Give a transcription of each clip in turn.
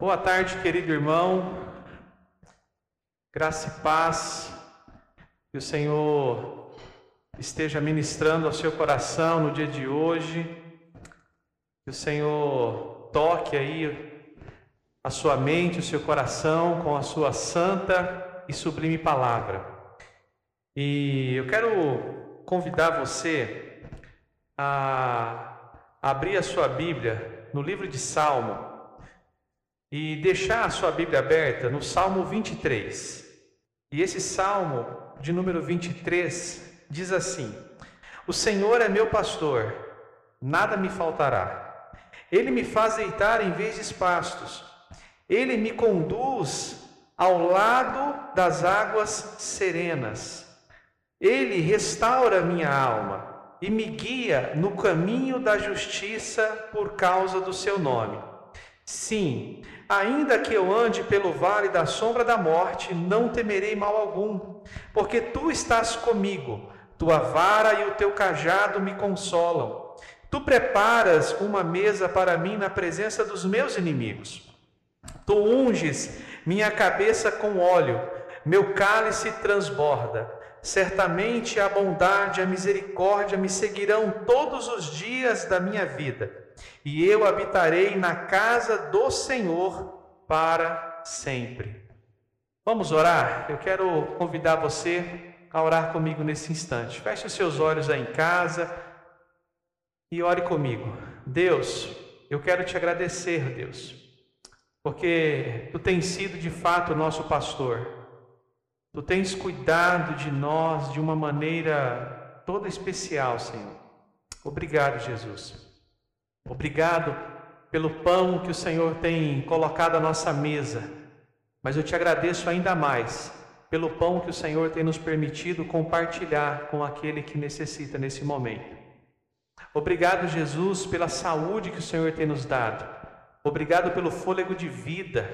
Boa tarde, querido irmão. Graça e paz. Que o Senhor esteja ministrando ao seu coração no dia de hoje. Que o Senhor toque aí a sua mente, o seu coração com a sua santa e sublime palavra. E eu quero convidar você a abrir a sua Bíblia no livro de Salmo e deixar a sua Bíblia aberta no Salmo 23. E esse Salmo de número 23 diz assim: O Senhor é meu pastor, nada me faltará. Ele me faz deitar em verdes pastos. Ele me conduz ao lado das águas serenas. Ele restaura minha alma e me guia no caminho da justiça por causa do seu nome. Sim, Ainda que eu ande pelo vale da sombra da morte, não temerei mal algum, porque tu estás comigo, tua vara e o teu cajado me consolam. Tu preparas uma mesa para mim na presença dos meus inimigos. Tu unges minha cabeça com óleo, meu cálice transborda. Certamente a bondade a misericórdia me seguirão todos os dias da minha vida e eu habitarei na casa do Senhor para sempre. Vamos orar? Eu quero convidar você a orar comigo nesse instante. Feche os seus olhos aí em casa e ore comigo. Deus, eu quero te agradecer, Deus, porque tu tens sido de fato o nosso pastor. Tu tens cuidado de nós de uma maneira toda especial, Senhor. Obrigado, Jesus. Obrigado pelo pão que o Senhor tem colocado à nossa mesa, mas eu te agradeço ainda mais pelo pão que o Senhor tem nos permitido compartilhar com aquele que necessita nesse momento. Obrigado, Jesus, pela saúde que o Senhor tem nos dado. Obrigado pelo fôlego de vida.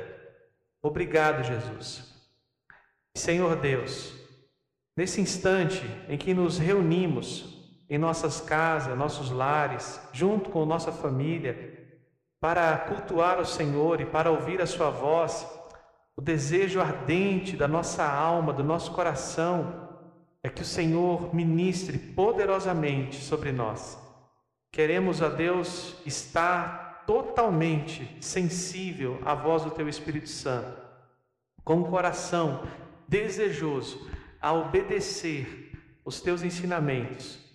Obrigado, Jesus. Senhor Deus, nesse instante em que nos reunimos em nossas casas, nossos lares, junto com nossa família, para cultuar o Senhor e para ouvir a Sua voz, o desejo ardente da nossa alma, do nosso coração, é que o Senhor ministre poderosamente sobre nós. Queremos a Deus estar totalmente sensível à voz do Teu Espírito Santo, com o coração desejoso a obedecer os Teus ensinamentos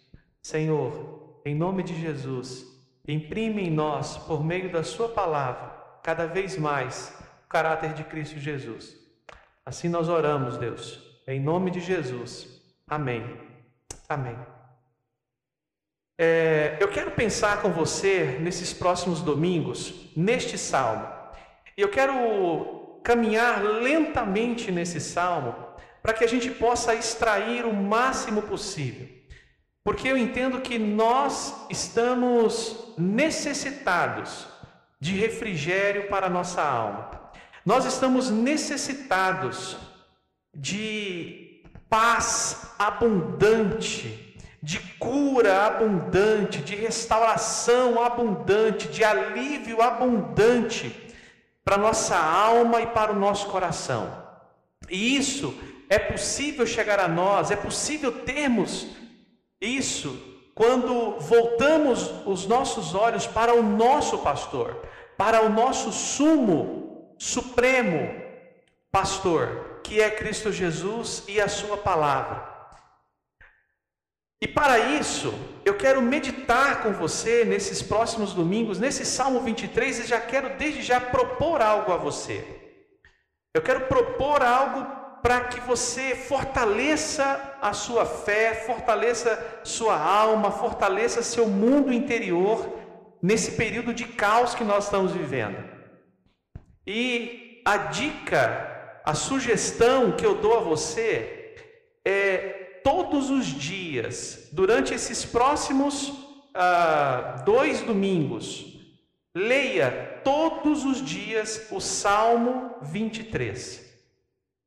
Senhor, em nome de Jesus, imprime em nós, por meio da Sua palavra, cada vez mais o caráter de Cristo Jesus. Assim nós oramos, Deus, em nome de Jesus. Amém. Amém. É, eu quero pensar com você nesses próximos domingos, neste salmo. E eu quero caminhar lentamente nesse salmo para que a gente possa extrair o máximo possível. Porque eu entendo que nós estamos necessitados de refrigério para a nossa alma. Nós estamos necessitados de paz abundante, de cura abundante, de restauração abundante, de alívio abundante para nossa alma e para o nosso coração. E isso é possível chegar a nós, é possível termos isso quando voltamos os nossos olhos para o nosso pastor, para o nosso sumo, supremo pastor, que é Cristo Jesus e a Sua palavra. E para isso, eu quero meditar com você nesses próximos domingos, nesse Salmo 23, e já quero desde já propor algo a você. Eu quero propor algo para que você fortaleça a sua fé, fortaleça sua alma, fortaleça seu mundo interior nesse período de caos que nós estamos vivendo. E a dica, a sugestão que eu dou a você é todos os dias, durante esses próximos ah, dois domingos, leia todos os dias o Salmo 23.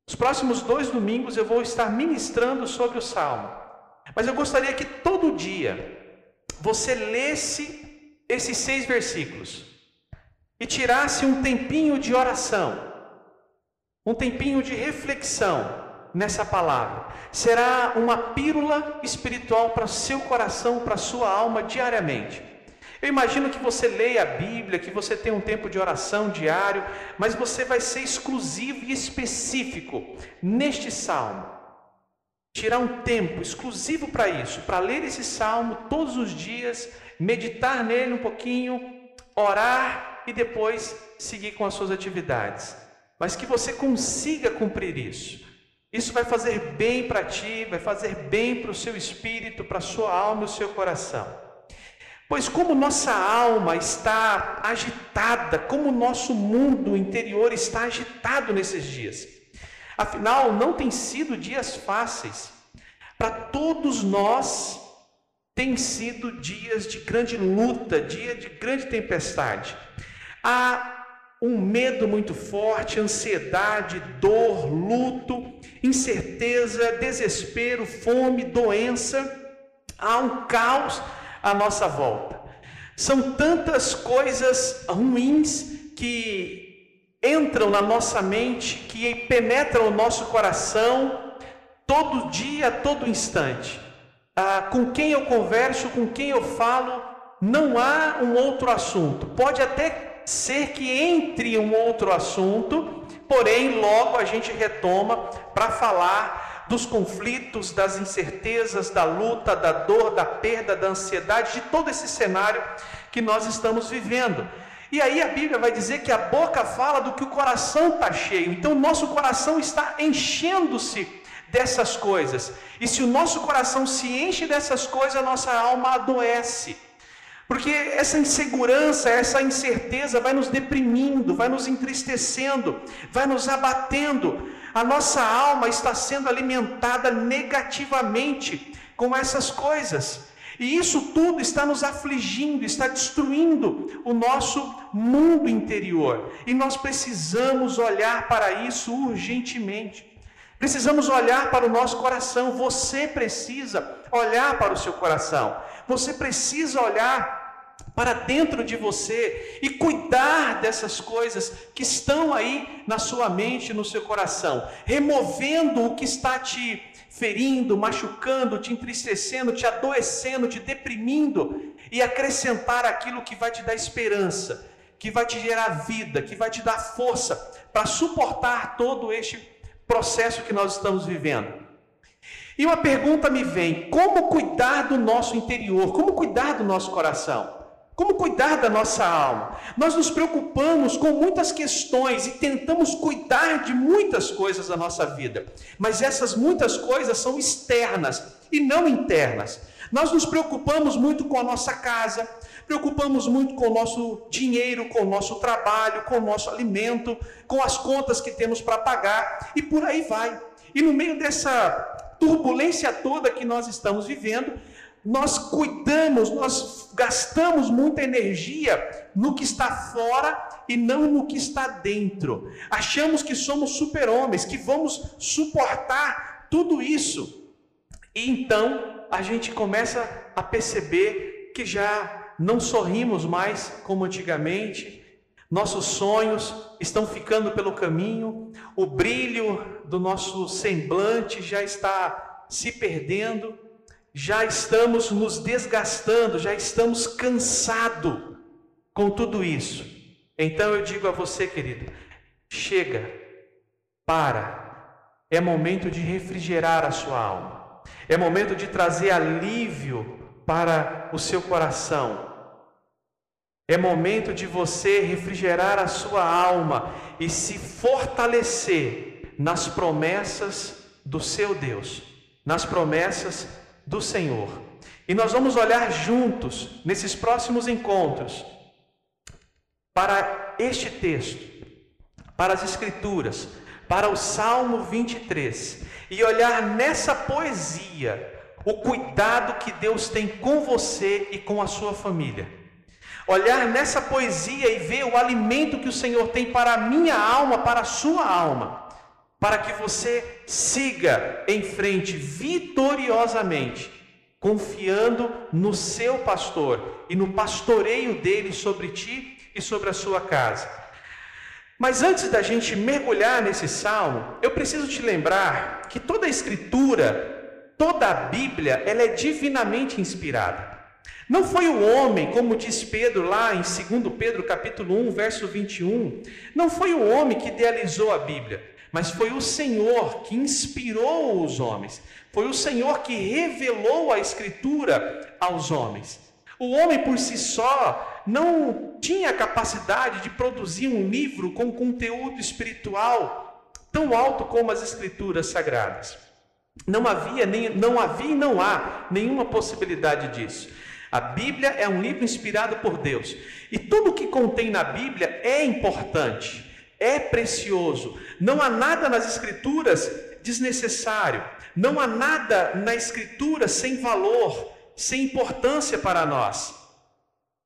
Os próximos dois domingos eu vou estar ministrando sobre o Salmo. Mas eu gostaria que todo dia você lesse esses seis versículos. e tirasse um tempinho de oração, um tempinho de reflexão nessa palavra, será uma pílula espiritual para seu coração, para sua alma diariamente. Eu imagino que você leia a Bíblia, que você tenha um tempo de oração diário, mas você vai ser exclusivo e específico neste salmo. Tirar um tempo exclusivo para isso, para ler esse salmo todos os dias, meditar nele um pouquinho, orar e depois seguir com as suas atividades. Mas que você consiga cumprir isso. Isso vai fazer bem para ti, vai fazer bem para o seu espírito, para a sua alma e o seu coração. Pois, como nossa alma está agitada, como o nosso mundo interior está agitado nesses dias. Afinal, não tem sido dias fáceis. Para todos nós, tem sido dias de grande luta, dia de grande tempestade. Há um medo muito forte, ansiedade, dor, luto, incerteza, desespero, fome, doença. Há um caos à nossa volta. São tantas coisas ruins que entram na nossa mente, que penetram o nosso coração todo dia, todo instante. Ah, com quem eu converso, com quem eu falo, não há um outro assunto. Pode até ser que entre um outro assunto, porém logo a gente retoma para falar dos conflitos, das incertezas, da luta, da dor, da perda, da ansiedade, de todo esse cenário que nós estamos vivendo. E aí a Bíblia vai dizer que a boca fala do que o coração está cheio. Então o nosso coração está enchendo-se dessas coisas. E se o nosso coração se enche dessas coisas, a nossa alma adoece. Porque essa insegurança, essa incerteza vai nos deprimindo, vai nos entristecendo, vai nos abatendo. A nossa alma está sendo alimentada negativamente com essas coisas. E isso tudo está nos afligindo, está destruindo o nosso mundo interior. E nós precisamos olhar para isso urgentemente. Precisamos olhar para o nosso coração. Você precisa olhar para o seu coração. Você precisa olhar para dentro de você e cuidar dessas coisas que estão aí na sua mente, no seu coração, removendo o que está te ferindo, machucando, te entristecendo, te adoecendo, te deprimindo e acrescentar aquilo que vai te dar esperança, que vai te gerar vida, que vai te dar força para suportar todo este processo que nós estamos vivendo. E uma pergunta me vem: como cuidar do nosso interior? Como cuidar do nosso coração? Como cuidar da nossa alma? Nós nos preocupamos com muitas questões e tentamos cuidar de muitas coisas da nossa vida, mas essas muitas coisas são externas e não internas. Nós nos preocupamos muito com a nossa casa, preocupamos muito com o nosso dinheiro, com o nosso trabalho, com o nosso alimento, com as contas que temos para pagar e por aí vai. E no meio dessa turbulência toda que nós estamos vivendo, nós cuidamos, nós gastamos muita energia no que está fora e não no que está dentro. Achamos que somos super-homens, que vamos suportar tudo isso. E então a gente começa a perceber que já não sorrimos mais como antigamente, nossos sonhos estão ficando pelo caminho, o brilho do nosso semblante já está se perdendo já estamos nos desgastando, já estamos cansados com tudo isso. Então eu digo a você, querido, chega, para. É momento de refrigerar a sua alma. É momento de trazer alívio para o seu coração. É momento de você refrigerar a sua alma e se fortalecer nas promessas do seu Deus, nas promessas do Senhor. E nós vamos olhar juntos, nesses próximos encontros, para este texto, para as Escrituras, para o Salmo 23, e olhar nessa poesia o cuidado que Deus tem com você e com a sua família. Olhar nessa poesia e ver o alimento que o Senhor tem para a minha alma, para a sua alma para que você siga em frente vitoriosamente, confiando no seu pastor e no pastoreio dele sobre ti e sobre a sua casa. Mas antes da gente mergulhar nesse salmo, eu preciso te lembrar que toda a escritura, toda a Bíblia, ela é divinamente inspirada. Não foi o homem, como diz Pedro lá em 2 Pedro capítulo 1, verso 21, não foi o homem que idealizou a Bíblia, mas foi o Senhor que inspirou os homens. Foi o Senhor que revelou a escritura aos homens. O homem por si só não tinha capacidade de produzir um livro com conteúdo espiritual tão alto como as escrituras sagradas. Não havia, nem, não havia e não há nenhuma possibilidade disso. A Bíblia é um livro inspirado por Deus. E tudo que contém na Bíblia é importante, é precioso. Não há nada nas Escrituras desnecessário. Não há nada na Escritura sem valor, sem importância para nós.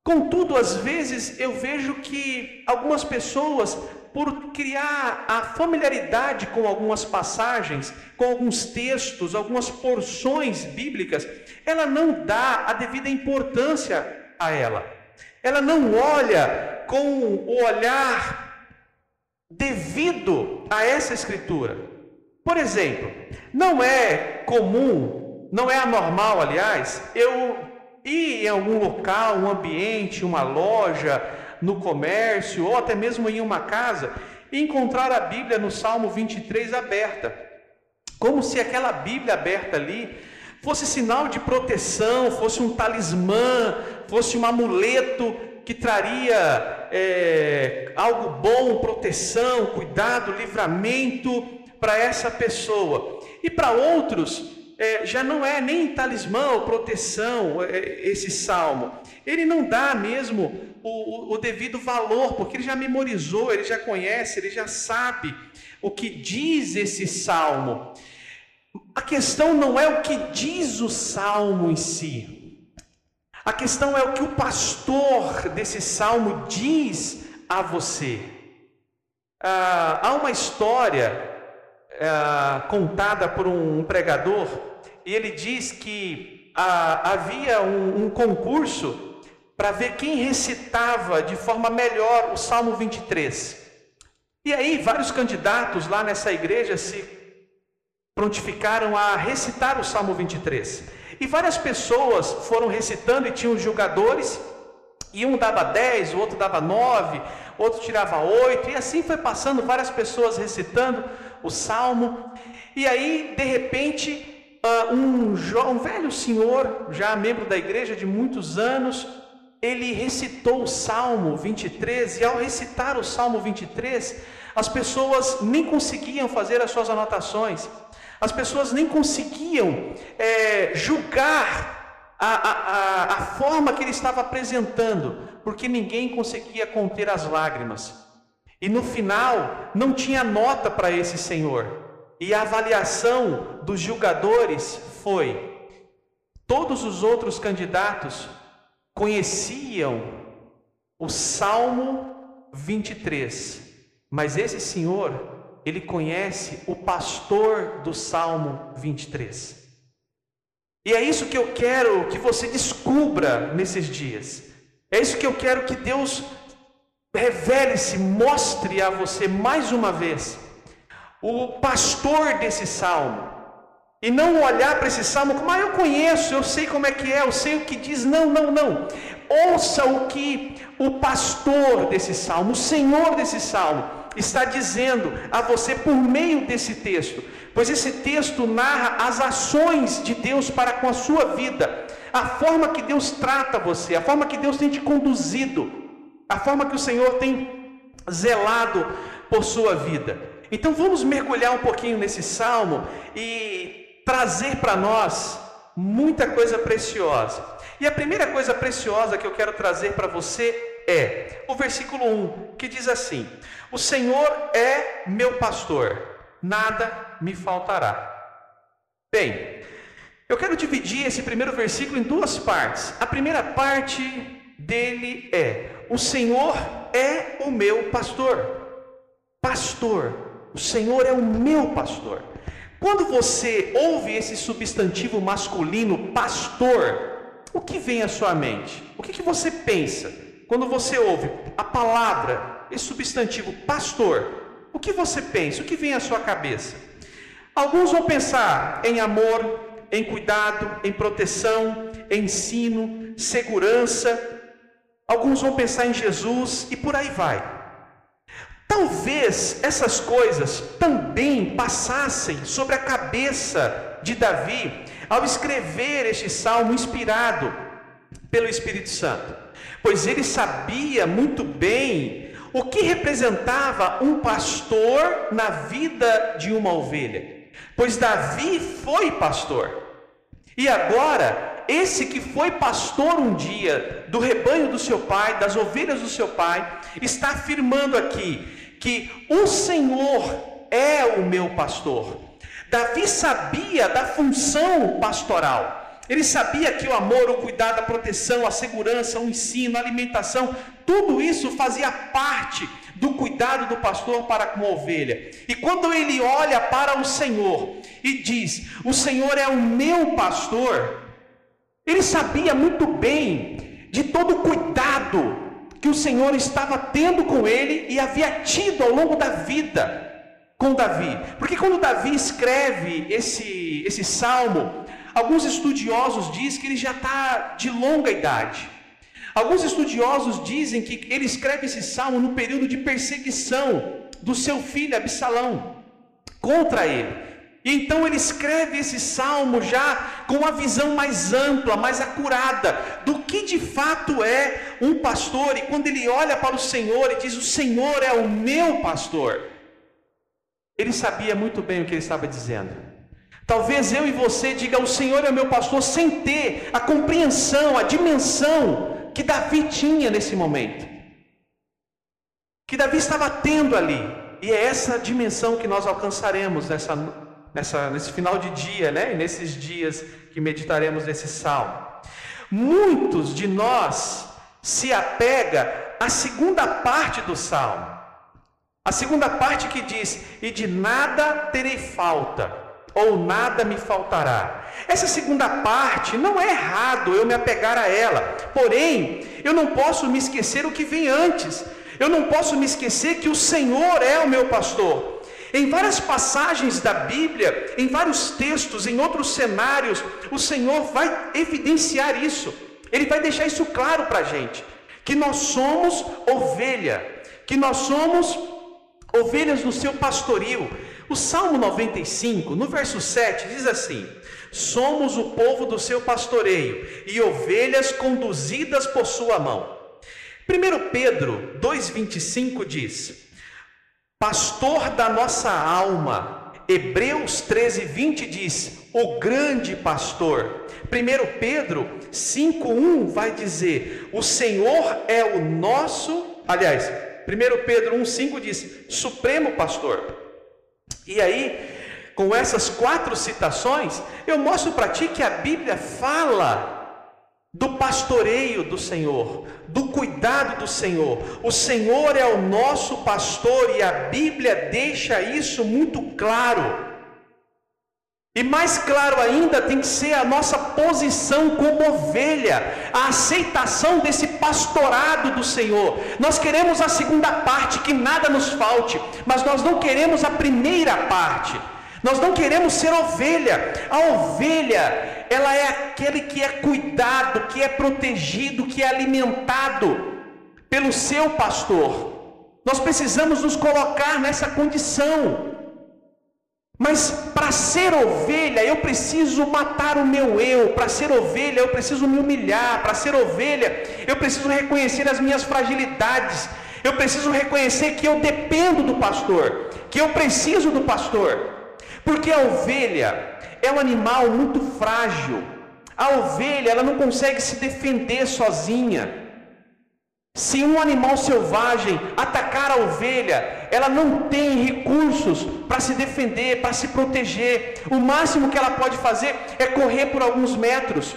Contudo, às vezes eu vejo que algumas pessoas, por criar a familiaridade com algumas passagens, com alguns textos, algumas porções bíblicas, ela não dá a devida importância a ela. Ela não olha com o olhar devido a essa escritura. Por exemplo, não é comum, não é anormal, aliás, eu ir em algum local, um ambiente, uma loja, no comércio ou até mesmo em uma casa e encontrar a Bíblia no Salmo 23 aberta. Como se aquela Bíblia aberta ali fosse sinal de proteção, fosse um talismã, fosse um amuleto que traria é, algo bom, proteção, cuidado, livramento para essa pessoa. E para outros, é, já não é nem talismã ou proteção é, esse salmo. Ele não dá mesmo o, o, o devido valor, porque ele já memorizou, ele já conhece, ele já sabe o que diz esse salmo. A questão não é o que diz o salmo em si. A questão é o que o pastor desse salmo diz a você. Ah, há uma história ah, contada por um pregador e ele diz que ah, havia um, um concurso para ver quem recitava de forma melhor o Salmo 23. E aí, vários candidatos lá nessa igreja se prontificaram a recitar o Salmo 23. E várias pessoas foram recitando e tinham julgadores, e um dava 10, o outro dava 9, outro tirava 8, e assim foi passando várias pessoas recitando o salmo. E aí, de repente, ah, um, um velho senhor, já membro da igreja de muitos anos, ele recitou o Salmo 23, e ao recitar o Salmo 23, as pessoas nem conseguiam fazer as suas anotações. As pessoas nem conseguiam é, julgar a, a, a forma que ele estava apresentando, porque ninguém conseguia conter as lágrimas. E no final, não tinha nota para esse senhor. E a avaliação dos julgadores foi: todos os outros candidatos conheciam o Salmo 23, mas esse senhor ele conhece o pastor do Salmo 23. E é isso que eu quero que você descubra nesses dias. É isso que eu quero que Deus revele-se, mostre a você mais uma vez. O pastor desse salmo. E não olhar para esse salmo como, ah, eu conheço, eu sei como é que é, eu sei o que diz. Não, não, não. Ouça o que o pastor desse salmo, o Senhor desse salmo, está dizendo a você por meio desse texto, pois esse texto narra as ações de Deus para com a sua vida, a forma que Deus trata você, a forma que Deus tem te conduzido, a forma que o Senhor tem zelado por sua vida. Então vamos mergulhar um pouquinho nesse salmo e trazer para nós muita coisa preciosa. E a primeira coisa preciosa que eu quero trazer para você é o versículo 1, que diz assim: O Senhor é meu pastor, nada me faltará. Bem, eu quero dividir esse primeiro versículo em duas partes. A primeira parte dele é: O Senhor é o meu pastor. Pastor, o Senhor é o meu pastor. Quando você ouve esse substantivo masculino, pastor, o que vem à sua mente? O que, que você pensa? Quando você ouve a palavra, esse substantivo pastor, o que você pensa? O que vem à sua cabeça? Alguns vão pensar em amor, em cuidado, em proteção, em ensino, segurança. Alguns vão pensar em Jesus e por aí vai. Talvez essas coisas também passassem sobre a cabeça de Davi ao escrever este salmo inspirado pelo Espírito Santo, pois ele sabia muito bem o que representava um pastor na vida de uma ovelha, pois Davi foi pastor. E agora, esse que foi pastor um dia do rebanho do seu pai, das ovelhas do seu pai, está afirmando aqui que o Senhor é o meu pastor. Davi sabia da função pastoral. Ele sabia que o amor, o cuidado, a proteção, a segurança, o ensino, a alimentação, tudo isso fazia parte do cuidado do pastor para com a ovelha. E quando ele olha para o Senhor e diz: O Senhor é o meu pastor, ele sabia muito bem de todo o cuidado que o Senhor estava tendo com ele e havia tido ao longo da vida com Davi. Porque quando Davi escreve esse, esse salmo, alguns estudiosos dizem que ele já está de longa idade. Alguns estudiosos dizem que ele escreve esse salmo no período de perseguição do seu filho Absalão contra ele. E então ele escreve esse salmo já com uma visão mais ampla, mais acurada do que de fato é um pastor. E quando ele olha para o Senhor e diz: O Senhor é o meu pastor, ele sabia muito bem o que ele estava dizendo. Talvez eu e você diga: O Senhor é meu pastor, sem ter a compreensão, a dimensão que Davi tinha nesse momento, que Davi estava tendo ali. E é essa dimensão que nós alcançaremos nessa nessa, nesse final de dia, né? E nesses dias que meditaremos nesse salmo. Muitos de nós se apega à segunda parte do salmo. A segunda parte que diz: "E de nada terei falta, ou nada me faltará". Essa segunda parte não é errado eu me apegar a ela. Porém, eu não posso me esquecer o que vem antes. Eu não posso me esquecer que o Senhor é o meu pastor. Em várias passagens da Bíblia, em vários textos, em outros cenários, o Senhor vai evidenciar isso. Ele vai deixar isso claro para a gente: que nós somos ovelha, que nós somos ovelhas do seu pastoril. O Salmo 95, no verso 7, diz assim: Somos o povo do seu pastoreio e ovelhas conduzidas por sua mão. 1 Pedro 2,25 diz: pastor da nossa alma. Hebreus 13, 20 diz: o grande pastor. 1 Pedro 5,1 vai dizer: o Senhor é o nosso. Aliás, 1 Pedro 1,5 diz: supremo pastor. E aí, com essas quatro citações, eu mostro para ti que a Bíblia fala do pastoreio do Senhor, do cuidado do Senhor. O Senhor é o nosso pastor e a Bíblia deixa isso muito claro. E mais claro ainda tem que ser a nossa posição como ovelha, a aceitação desse pastorado do Senhor. Nós queremos a segunda parte, que nada nos falte, mas nós não queremos a primeira parte. Nós não queremos ser ovelha. A ovelha, ela é aquele que é cuidado, que é protegido, que é alimentado pelo seu pastor. Nós precisamos nos colocar nessa condição. Mas para ser ovelha, eu preciso matar o meu eu. Para ser ovelha, eu preciso me humilhar. Para ser ovelha, eu preciso reconhecer as minhas fragilidades. Eu preciso reconhecer que eu dependo do pastor, que eu preciso do pastor. Porque a ovelha é um animal muito frágil. A ovelha, ela não consegue se defender sozinha. Se um animal selvagem atacar a ovelha, ela não tem recursos para se defender, para se proteger. O máximo que ela pode fazer é correr por alguns metros.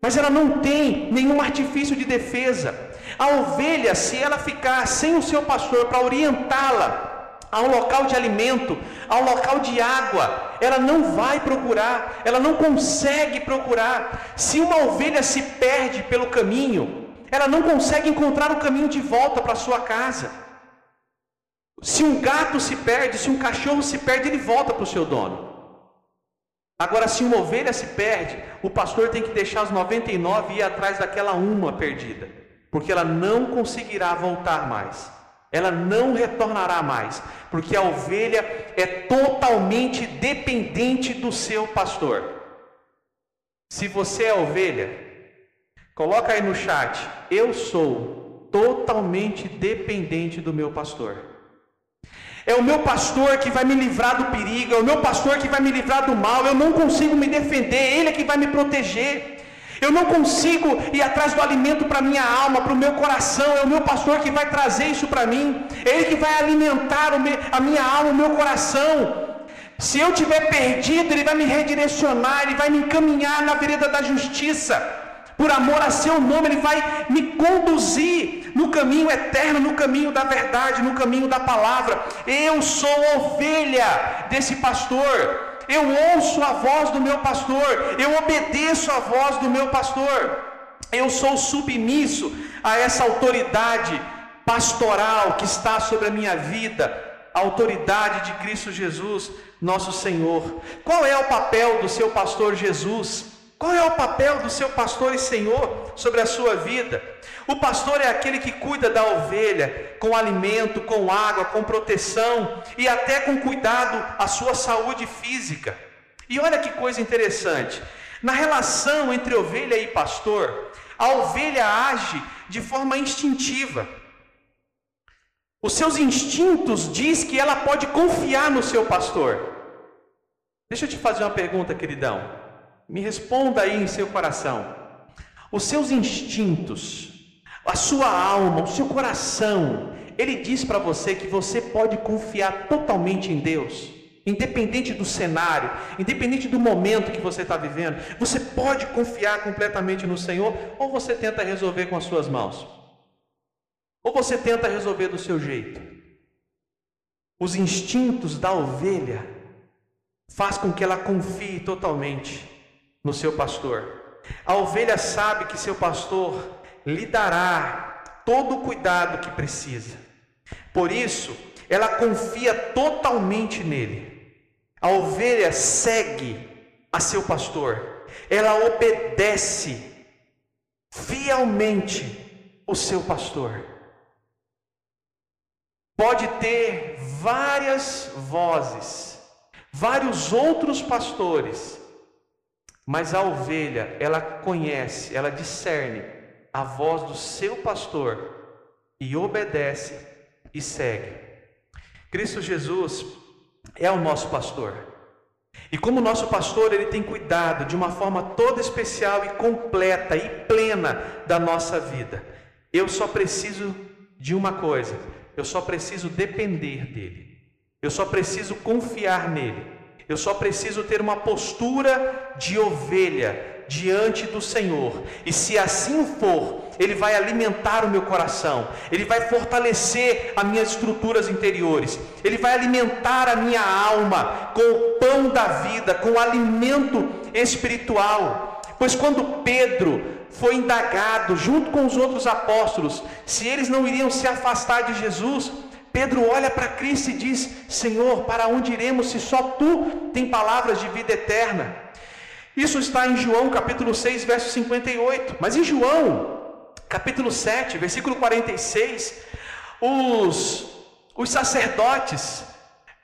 Mas ela não tem nenhum artifício de defesa. A ovelha, se ela ficar sem o seu pastor para orientá-la, a um local de alimento, a um local de água, ela não vai procurar, ela não consegue procurar. Se uma ovelha se perde pelo caminho, ela não consegue encontrar o caminho de volta para sua casa. Se um gato se perde, se um cachorro se perde, ele volta para o seu dono. Agora, se uma ovelha se perde, o pastor tem que deixar os 99 e ir atrás daquela uma perdida, porque ela não conseguirá voltar mais, ela não retornará mais, porque a ovelha é totalmente dependente do seu pastor. Se você é ovelha, coloca aí no chat, eu sou totalmente dependente do meu pastor. É o meu pastor que vai me livrar do perigo, é o meu pastor que vai me livrar do mal. Eu não consigo me defender, ele é que vai me proteger. Eu não consigo ir atrás do alimento para minha alma, para o meu coração. É o meu pastor que vai trazer isso para mim. É ele que vai alimentar a minha alma, o meu coração. Se eu tiver perdido, ele vai me redirecionar, ele vai me encaminhar na vereda da justiça. Por amor a seu nome, ele vai me conduzir no caminho eterno, no caminho da verdade, no caminho da palavra. Eu sou ovelha desse pastor. Eu ouço a voz do meu pastor, eu obedeço a voz do meu pastor. Eu sou submisso a essa autoridade pastoral que está sobre a minha vida, a autoridade de Cristo Jesus, nosso Senhor. Qual é o papel do seu pastor Jesus? Qual é o papel do seu pastor e Senhor sobre a sua vida? O pastor é aquele que cuida da ovelha com alimento, com água, com proteção e até com cuidado à sua saúde física. E olha que coisa interessante: na relação entre ovelha e pastor, a ovelha age de forma instintiva. Os seus instintos diz que ela pode confiar no seu pastor. Deixa eu te fazer uma pergunta, queridão. Me responda aí em seu coração. Os seus instintos, a sua alma, o seu coração, ele diz para você que você pode confiar totalmente em Deus, independente do cenário, independente do momento que você está vivendo, você pode confiar completamente no Senhor, ou você tenta resolver com as suas mãos, ou você tenta resolver do seu jeito. Os instintos da ovelha faz com que ela confie totalmente no seu pastor. A ovelha sabe que seu pastor lhe dará todo o cuidado que precisa. Por isso, ela confia totalmente nele. A ovelha segue a seu pastor. Ela obedece fielmente o seu pastor. Pode ter várias vozes, vários outros pastores, mas a ovelha, ela conhece, ela discerne a voz do seu pastor e obedece e segue. Cristo Jesus é o nosso pastor. E como nosso pastor, ele tem cuidado de uma forma toda especial e completa e plena da nossa vida. Eu só preciso de uma coisa, eu só preciso depender dele. Eu só preciso confiar nele. Eu só preciso ter uma postura de ovelha diante do Senhor. E se assim for, Ele vai alimentar o meu coração, Ele vai fortalecer as minhas estruturas interiores, Ele vai alimentar a minha alma com o pão da vida, com o alimento espiritual. Pois quando Pedro foi indagado junto com os outros apóstolos se eles não iriam se afastar de Jesus, Pedro olha para Cristo e diz: Senhor, para onde iremos se só tu tem palavras de vida eterna? Isso está em João capítulo 6, verso 58. Mas em João, capítulo 7, versículo 46, os, os sacerdotes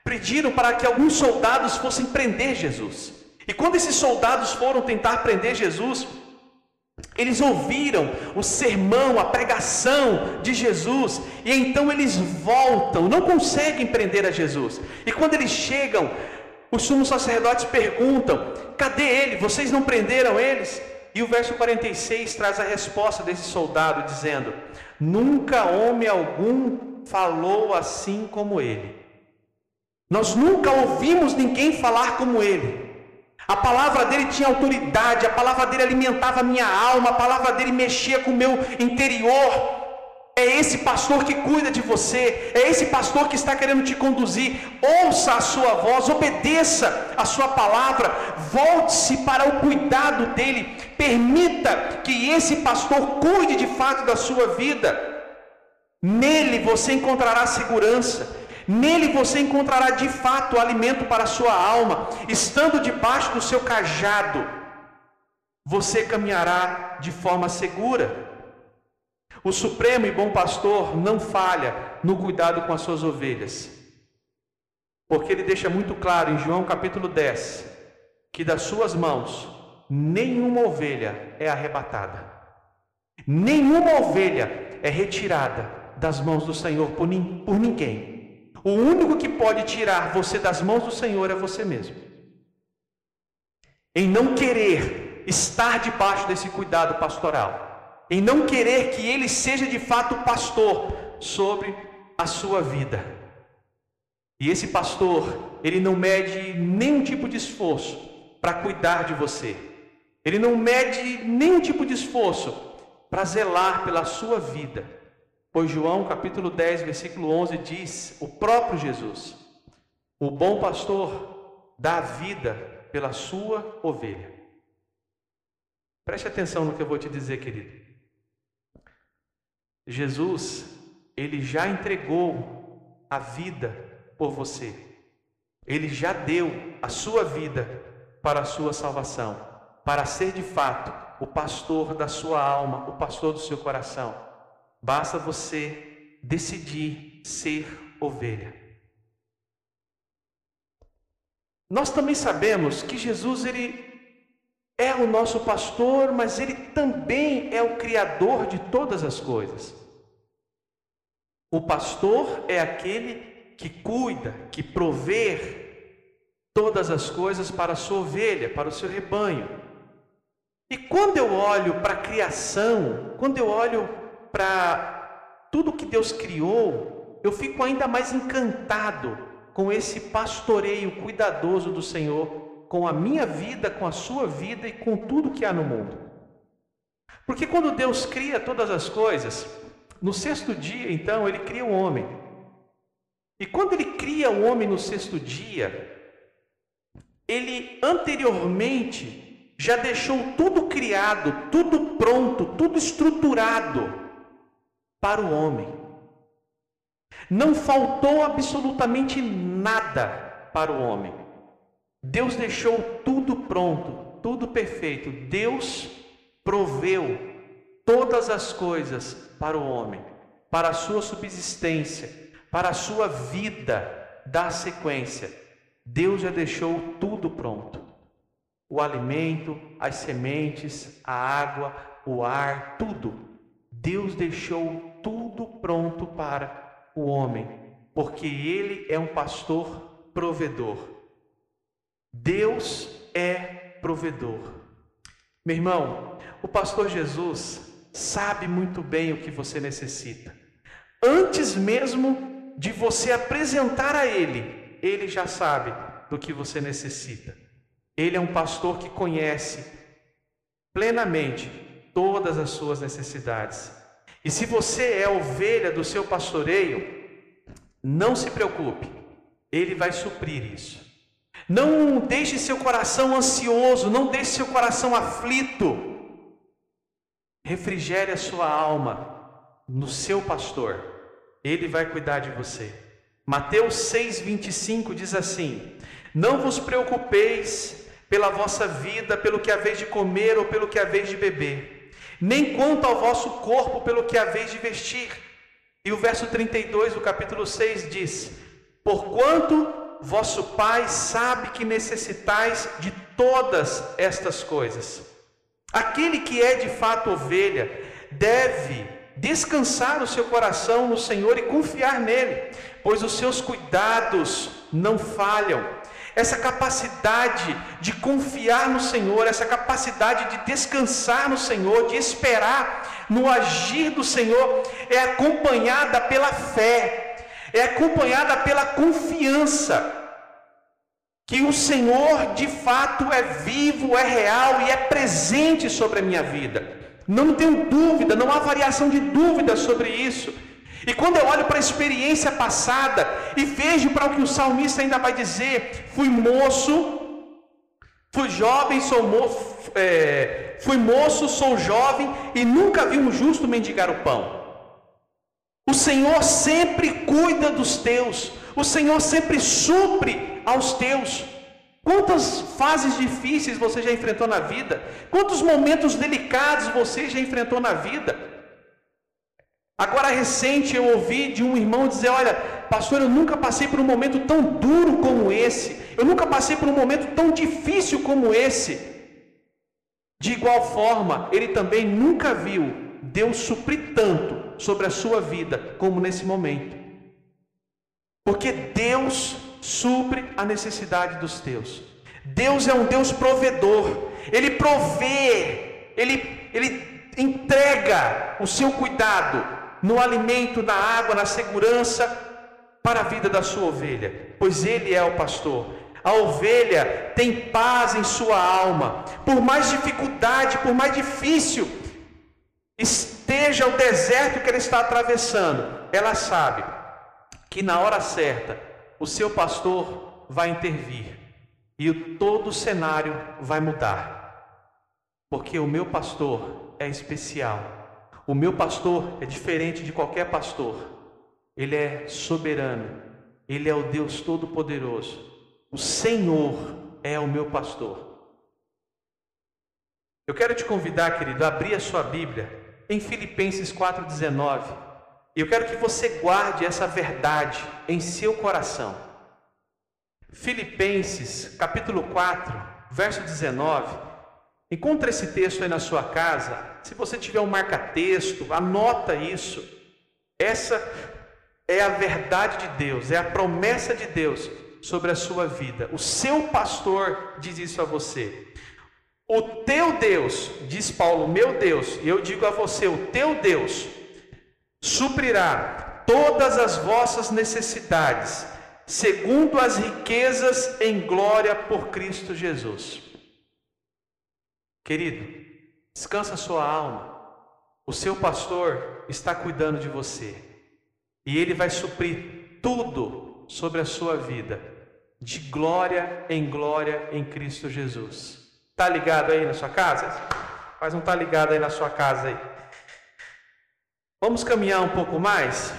pediram para que alguns soldados fossem prender Jesus. E quando esses soldados foram tentar prender Jesus, eles ouviram o sermão, a pregação de Jesus, e então eles voltam, não conseguem prender a Jesus. E quando eles chegam, os sumos sacerdotes perguntam: cadê ele? Vocês não prenderam eles? E o verso 46 traz a resposta desse soldado, dizendo: Nunca homem algum falou assim como ele. Nós nunca ouvimos ninguém falar como ele. A palavra dele tinha autoridade, a palavra dele alimentava a minha alma, a palavra dele mexia com o meu interior. É esse pastor que cuida de você, é esse pastor que está querendo te conduzir. Ouça a sua voz, obedeça a sua palavra, volte-se para o cuidado dele, Permita que esse pastor cuide de fato da sua vida. Nele você encontrará segurança. Nele você encontrará de fato alimento para a sua alma. Estando debaixo do seu cajado, você caminhará de forma segura. O Supremo e bom pastor não falha no cuidado com as suas ovelhas. Porque ele deixa muito claro em João capítulo 10 que das suas mãos nenhuma ovelha é arrebatada. Nenhuma ovelha é retirada das mãos do Senhor por, por ninguém. O único que pode tirar você das mãos do Senhor é você mesmo. Em não querer estar debaixo desse cuidado pastoral, em não querer que ele seja de fato pastor sobre a sua vida. E esse pastor, ele não mede nenhum tipo de esforço para cuidar de você. Ele não mede nenhum tipo de esforço para zelar pela sua vida. Pois João capítulo 10, versículo 11 diz: o próprio Jesus, o bom pastor, dá vida pela sua ovelha. Preste atenção no que eu vou te dizer, querido. Jesus, ele já entregou a vida por você. Ele já deu a sua vida para a sua salvação, para ser de fato o pastor da sua alma, o pastor do seu coração. Basta você decidir ser ovelha. Nós também sabemos que Jesus ele é o nosso pastor, mas ele também é o criador de todas as coisas. O pastor é aquele que cuida, que provê todas as coisas para a sua ovelha, para o seu rebanho. E quando eu olho para a criação, quando eu olho para tudo que Deus criou, eu fico ainda mais encantado com esse pastoreio cuidadoso do Senhor, com a minha vida, com a sua vida e com tudo que há no mundo. Porque quando Deus cria todas as coisas, no sexto dia, então, ele cria o homem. E quando ele cria o homem no sexto dia, ele anteriormente já deixou tudo criado, tudo pronto, tudo estruturado para o homem. Não faltou absolutamente nada para o homem. Deus deixou tudo pronto, tudo perfeito. Deus proveu todas as coisas para o homem, para a sua subsistência, para a sua vida da sequência. Deus já deixou tudo pronto: o alimento, as sementes, a água, o ar, tudo. Deus deixou tudo pronto para o homem, porque Ele é um pastor provedor. Deus é provedor. Meu irmão, o pastor Jesus sabe muito bem o que você necessita. Antes mesmo de você apresentar a Ele, ele já sabe do que você necessita. Ele é um pastor que conhece plenamente todas as suas necessidades. E se você é ovelha do seu pastoreio, não se preocupe, ele vai suprir isso. Não deixe seu coração ansioso, não deixe seu coração aflito. Refrigere a sua alma no seu pastor, ele vai cuidar de você. Mateus 6:25 diz assim: Não vos preocupeis pela vossa vida, pelo que haveis de comer ou pelo que haveis de beber, nem quanto ao vosso corpo, pelo que haveis de vestir. E o verso 32 do capítulo 6 diz: Porquanto vosso Pai sabe que necessitais de todas estas coisas. Aquele que é de fato ovelha deve descansar o seu coração no Senhor e confiar nele, pois os seus cuidados não falham. Essa capacidade de confiar no Senhor, essa capacidade de descansar no Senhor, de esperar no agir do Senhor, é acompanhada pela fé, é acompanhada pela confiança que o Senhor de fato é vivo, é real e é presente sobre a minha vida. Não tenho dúvida, não há variação de dúvida sobre isso. E quando eu olho para a experiência passada e vejo para o que o salmista ainda vai dizer, fui moço, Fui jovem, sou moço, é, fui moço, sou jovem e nunca vi um justo mendigar o pão. O Senhor sempre cuida dos teus, o Senhor sempre supre aos teus. Quantas fases difíceis você já enfrentou na vida? Quantos momentos delicados você já enfrentou na vida? Agora recente eu ouvi de um irmão dizer: Olha, pastor, eu nunca passei por um momento tão duro como esse, eu nunca passei por um momento tão difícil como esse. De igual forma, ele também nunca viu Deus suprir tanto sobre a sua vida como nesse momento. Porque Deus supre a necessidade dos teus. Deus é um Deus provedor. Ele provê, ele, ele entrega o seu cuidado no alimento, na água, na segurança para a vida da sua ovelha, pois ele é o pastor. A ovelha tem paz em sua alma, por mais dificuldade, por mais difícil esteja o deserto que ela está atravessando, ela sabe que na hora certa o seu pastor vai intervir e todo o cenário vai mudar, porque o meu pastor é especial o meu pastor é diferente de qualquer pastor. Ele é soberano. Ele é o Deus Todo-Poderoso. O Senhor é o meu pastor. Eu quero te convidar, querido, a abrir a sua Bíblia em Filipenses 4,19. E eu quero que você guarde essa verdade em seu coração. Filipenses, capítulo 4, verso 19. Encontre esse texto aí na sua casa. Se você tiver um marca-texto, anota isso. Essa é a verdade de Deus, é a promessa de Deus sobre a sua vida. O seu pastor diz isso a você. O teu Deus, diz Paulo, meu Deus, e eu digo a você, o teu Deus suprirá todas as vossas necessidades, segundo as riquezas em glória por Cristo Jesus. Querido, descansa sua alma. O seu pastor está cuidando de você. E ele vai suprir tudo sobre a sua vida, de glória em glória em Cristo Jesus. Tá ligado aí na sua casa? Mas não tá ligado aí na sua casa aí. Vamos caminhar um pouco mais?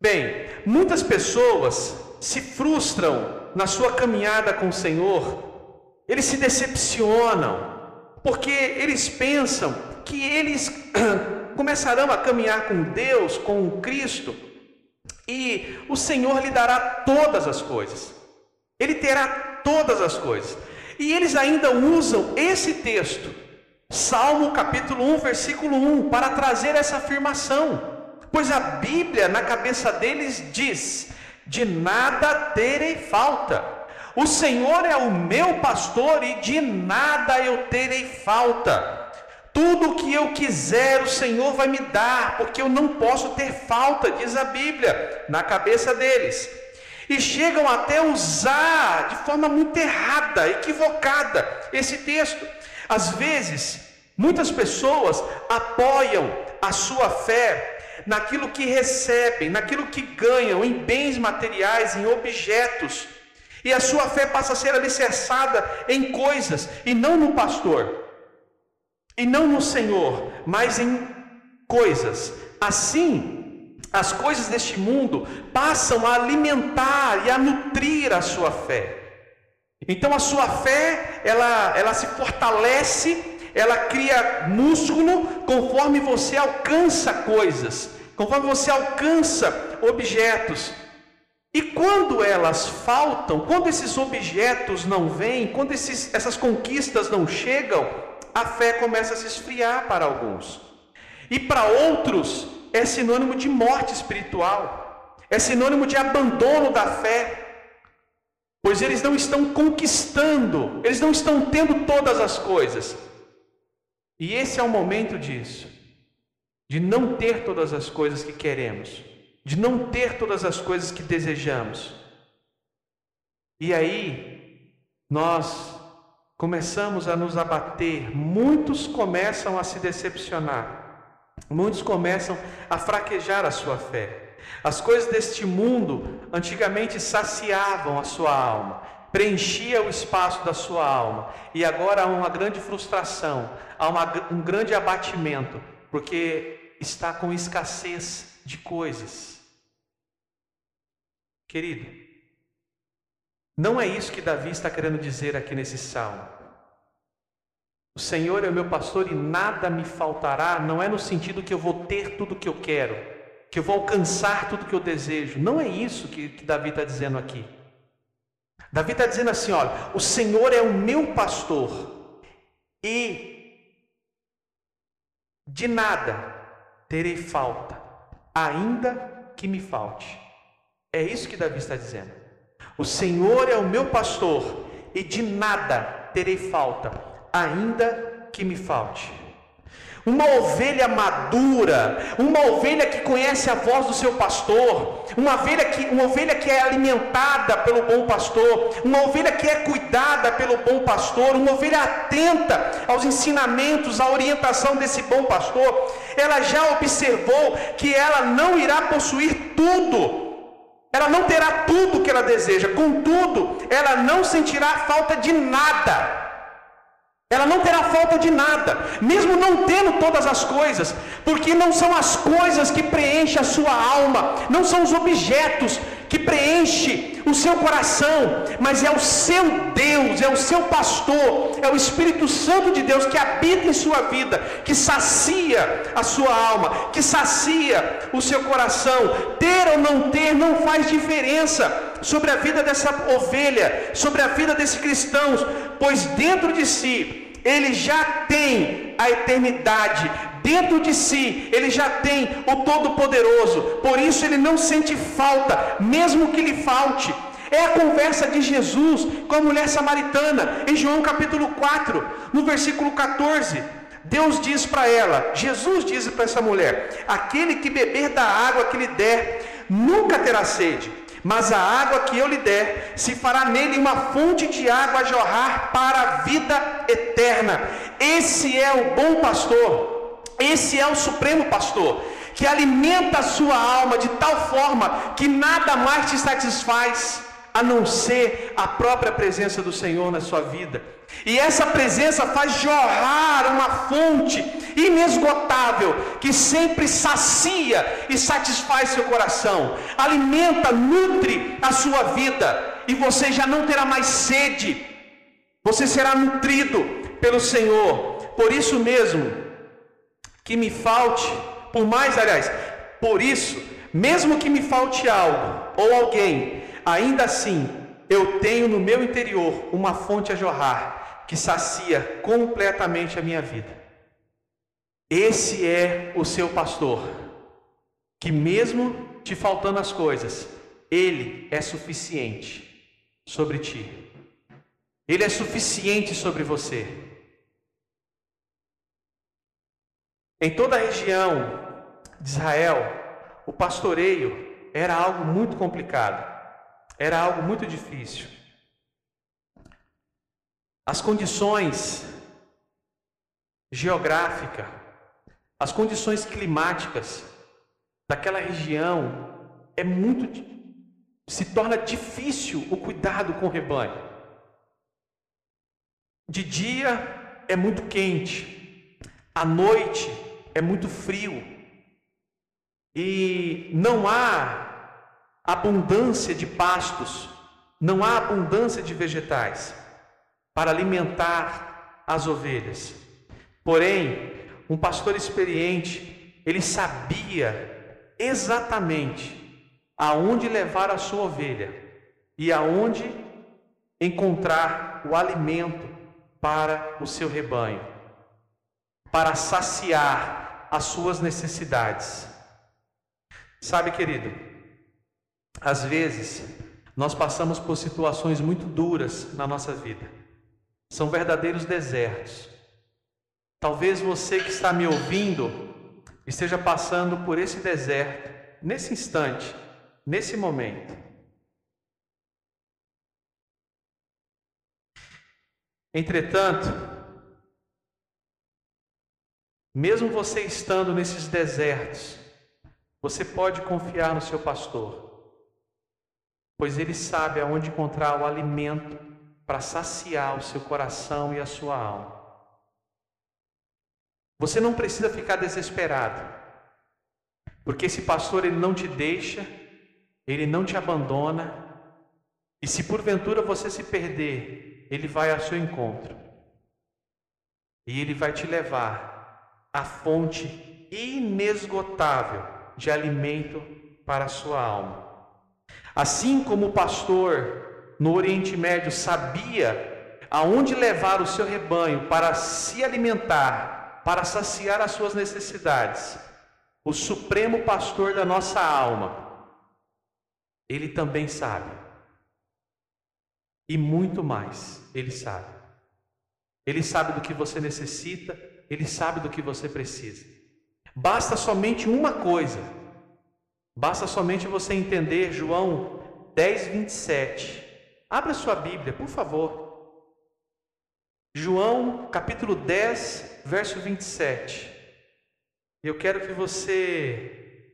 Bem, muitas pessoas se frustram na sua caminhada com o Senhor, eles se decepcionam, porque eles pensam que eles começarão a caminhar com Deus, com Cristo, e o Senhor lhe dará todas as coisas. Ele terá todas as coisas. E eles ainda usam esse texto, Salmo capítulo 1, versículo 1, para trazer essa afirmação. Pois a Bíblia na cabeça deles diz: de nada terei falta. O Senhor é o meu pastor e de nada eu terei falta. Tudo o que eu quiser, o Senhor vai me dar, porque eu não posso ter falta, diz a Bíblia, na cabeça deles. E chegam até usar de forma muito errada, equivocada, esse texto. Às vezes, muitas pessoas apoiam a sua fé naquilo que recebem, naquilo que ganham, em bens materiais, em objetos e a sua fé passa a ser alicerçada em coisas, e não no pastor, e não no Senhor, mas em coisas. Assim, as coisas deste mundo passam a alimentar e a nutrir a sua fé. Então a sua fé, ela, ela se fortalece, ela cria músculo conforme você alcança coisas, conforme você alcança objetos. E quando elas faltam, quando esses objetos não vêm, quando esses, essas conquistas não chegam, a fé começa a se esfriar para alguns. E para outros, é sinônimo de morte espiritual, é sinônimo de abandono da fé, pois eles não estão conquistando, eles não estão tendo todas as coisas. E esse é o momento disso, de não ter todas as coisas que queremos de não ter todas as coisas que desejamos. E aí, nós começamos a nos abater, muitos começam a se decepcionar, muitos começam a fraquejar a sua fé. As coisas deste mundo antigamente saciavam a sua alma, preenchia o espaço da sua alma. E agora há uma grande frustração, há uma, um grande abatimento, porque está com escassez de coisas. Querido, não é isso que Davi está querendo dizer aqui nesse salmo. O Senhor é o meu pastor e nada me faltará, não é no sentido que eu vou ter tudo o que eu quero, que eu vou alcançar tudo o que eu desejo. Não é isso que, que Davi está dizendo aqui. Davi está dizendo assim: olha, o Senhor é o meu pastor e de nada terei falta, ainda que me falte. É isso que Davi está dizendo. O Senhor é o meu pastor e de nada terei falta, ainda que me falte. Uma ovelha madura, uma ovelha que conhece a voz do seu pastor, uma ovelha que, uma ovelha que é alimentada pelo bom pastor, uma ovelha que é cuidada pelo bom pastor, uma ovelha atenta aos ensinamentos, à orientação desse bom pastor, ela já observou que ela não irá possuir tudo, ela não terá tudo que ela deseja, contudo, ela não sentirá falta de nada. Ela não terá falta de nada, mesmo não tendo todas as coisas, porque não são as coisas que preenchem a sua alma, não são os objetos que preenchem o seu coração, mas é o seu Deus, é o seu pastor, é o Espírito Santo de Deus que habita em sua vida, que sacia a sua alma, que sacia o seu coração. Ter ou não ter não faz diferença sobre a vida dessa ovelha, sobre a vida desses cristãos, pois dentro de si ele já tem a eternidade, dentro de si, ele já tem o Todo-Poderoso, por isso ele não sente falta, mesmo que lhe falte. É a conversa de Jesus com a mulher samaritana, em João capítulo 4, no versículo 14. Deus diz para ela, Jesus diz para essa mulher: Aquele que beber da água que lhe der, nunca terá sede mas a água que eu lhe der se fará nele uma fonte de água a jorrar para a vida eterna. Esse é o bom pastor, esse é o supremo pastor, que alimenta a sua alma de tal forma que nada mais te satisfaz a não ser a própria presença do Senhor na sua vida. E essa presença faz jorrar uma fonte inesgotável que sempre sacia e satisfaz seu coração, alimenta, nutre a sua vida, e você já não terá mais sede, você será nutrido pelo Senhor. Por isso mesmo, que me falte, por mais, aliás, por isso, mesmo que me falte algo ou alguém, ainda assim eu tenho no meu interior uma fonte a jorrar que sacia completamente a minha vida. Esse é o seu pastor, que mesmo te faltando as coisas, ele é suficiente sobre ti. Ele é suficiente sobre você. Em toda a região de Israel, o pastoreio era algo muito complicado, era algo muito difícil. As condições geográficas, as condições climáticas daquela região é muito se torna difícil o cuidado com o rebanho. De dia é muito quente, à noite é muito frio, e não há abundância de pastos, não há abundância de vegetais para alimentar as ovelhas. Porém, um pastor experiente, ele sabia exatamente aonde levar a sua ovelha e aonde encontrar o alimento para o seu rebanho, para saciar as suas necessidades. Sabe, querido, às vezes nós passamos por situações muito duras na nossa vida. São verdadeiros desertos. Talvez você que está me ouvindo esteja passando por esse deserto, nesse instante, nesse momento. Entretanto, mesmo você estando nesses desertos, você pode confiar no seu pastor. Pois Ele sabe aonde encontrar o alimento para saciar o seu coração e a sua alma. Você não precisa ficar desesperado, porque esse pastor ele não te deixa, ele não te abandona, e se porventura você se perder, ele vai ao seu encontro. E ele vai te levar à fonte inesgotável de alimento para a sua alma. Assim como o pastor no Oriente Médio sabia aonde levar o seu rebanho para se alimentar, para saciar as suas necessidades, o supremo pastor da nossa alma, ele também sabe. E muito mais, ele sabe. Ele sabe do que você necessita, ele sabe do que você precisa. Basta somente uma coisa Basta somente você entender João 10, 27. Abra sua Bíblia, por favor. João capítulo 10, verso 27. Eu quero que você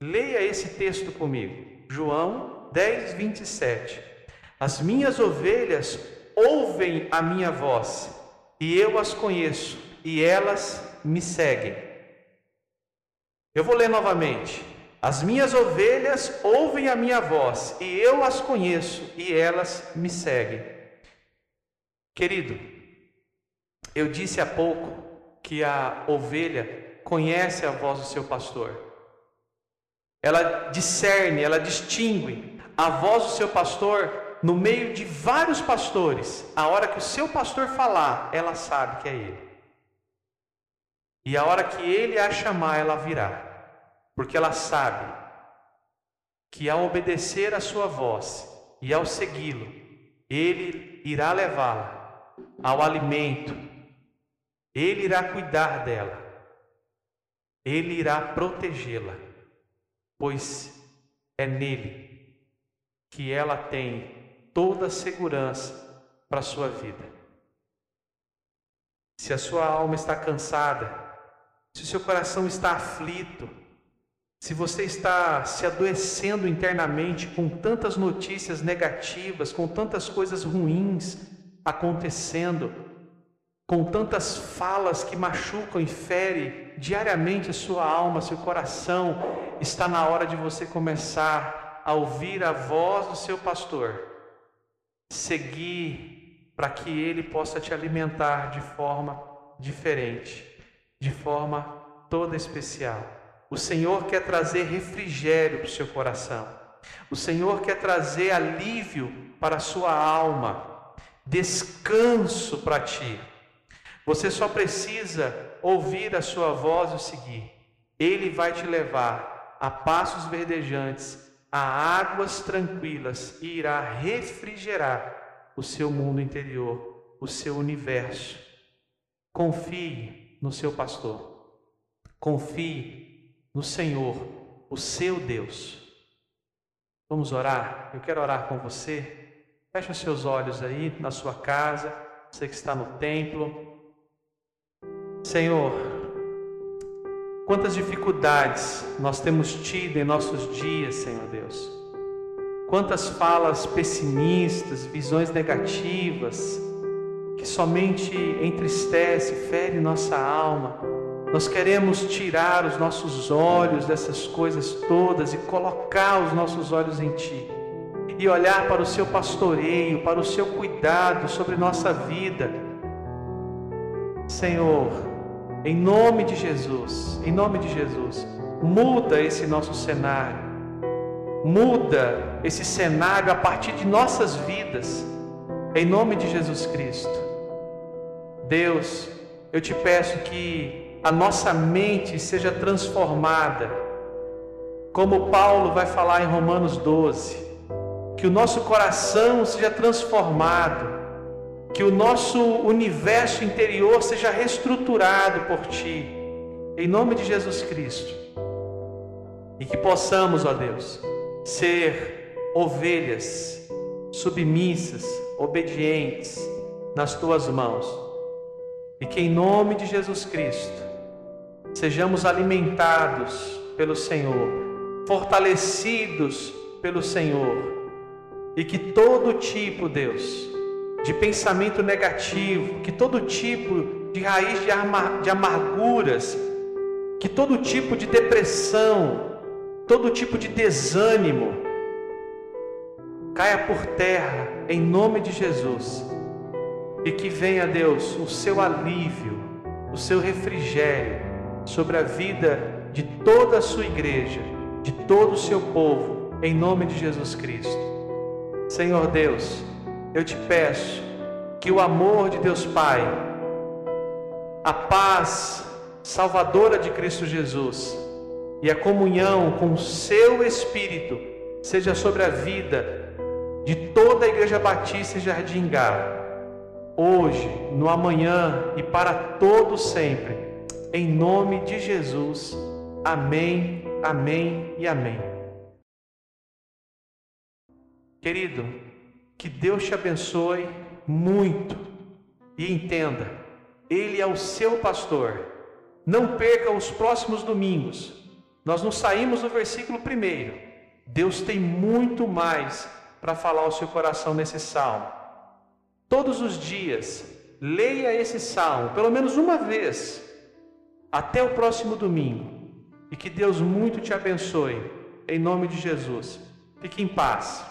leia esse texto comigo. João 10, 27. As minhas ovelhas ouvem a minha voz, e eu as conheço, e elas me seguem. Eu vou ler novamente. As minhas ovelhas ouvem a minha voz, e eu as conheço, e elas me seguem. Querido, eu disse há pouco que a ovelha conhece a voz do seu pastor. Ela discerne, ela distingue a voz do seu pastor no meio de vários pastores. A hora que o seu pastor falar, ela sabe que é ele. E a hora que ele a chamar, ela virá porque ela sabe que ao obedecer a sua voz e ao segui-lo, ele irá levá-la ao alimento, ele irá cuidar dela, ele irá protegê-la, pois é nele que ela tem toda a segurança para a sua vida. Se a sua alma está cansada, se o seu coração está aflito, se você está se adoecendo internamente com tantas notícias negativas, com tantas coisas ruins acontecendo, com tantas falas que machucam e ferem diariamente a sua alma, seu coração, está na hora de você começar a ouvir a voz do seu pastor, seguir para que ele possa te alimentar de forma diferente, de forma toda especial. O Senhor quer trazer refrigério para o seu coração. O Senhor quer trazer alívio para a sua alma, descanso para ti. Você só precisa ouvir a sua voz e seguir. Ele vai te levar a passos verdejantes, a águas tranquilas e irá refrigerar o seu mundo interior, o seu universo. Confie no seu pastor. Confie no Senhor, o seu Deus. Vamos orar? Eu quero orar com você. Feche os seus olhos aí na sua casa, você que está no templo. Senhor, quantas dificuldades nós temos tido em nossos dias, Senhor Deus. Quantas falas pessimistas, visões negativas, que somente entristece, fere nossa alma. Nós queremos tirar os nossos olhos dessas coisas todas e colocar os nossos olhos em Ti. E olhar para o Seu pastoreio, para o Seu cuidado sobre nossa vida. Senhor, em nome de Jesus, em nome de Jesus, muda esse nosso cenário. Muda esse cenário a partir de nossas vidas. Em nome de Jesus Cristo. Deus, eu te peço que a nossa mente seja transformada, como Paulo vai falar em Romanos 12, que o nosso coração seja transformado, que o nosso universo interior seja reestruturado por Ti, em nome de Jesus Cristo, e que possamos, ó Deus, ser ovelhas submissas, obedientes nas Tuas mãos, e que em nome de Jesus Cristo, sejamos alimentados pelo Senhor, fortalecidos pelo Senhor. E que todo tipo, Deus, de pensamento negativo, que todo tipo de raiz de, de amarguras, que todo tipo de depressão, todo tipo de desânimo caia por terra em nome de Jesus. E que venha, Deus, o seu alívio, o seu refrigério sobre a vida de toda a sua igreja, de todo o seu povo, em nome de Jesus Cristo. Senhor Deus, eu te peço que o amor de Deus Pai, a paz salvadora de Cristo Jesus e a comunhão com o seu Espírito seja sobre a vida de toda a Igreja Batista Jardim Gá, hoje, no amanhã e para todo sempre, em nome de Jesus. Amém, amém e amém. Querido, que Deus te abençoe muito e entenda, Ele é o seu pastor. Não perca os próximos domingos. Nós não saímos do versículo primeiro. Deus tem muito mais para falar ao seu coração nesse salmo. Todos os dias, leia esse salmo, pelo menos uma vez, até o próximo domingo. E que Deus muito te abençoe. Em nome de Jesus. Fique em paz.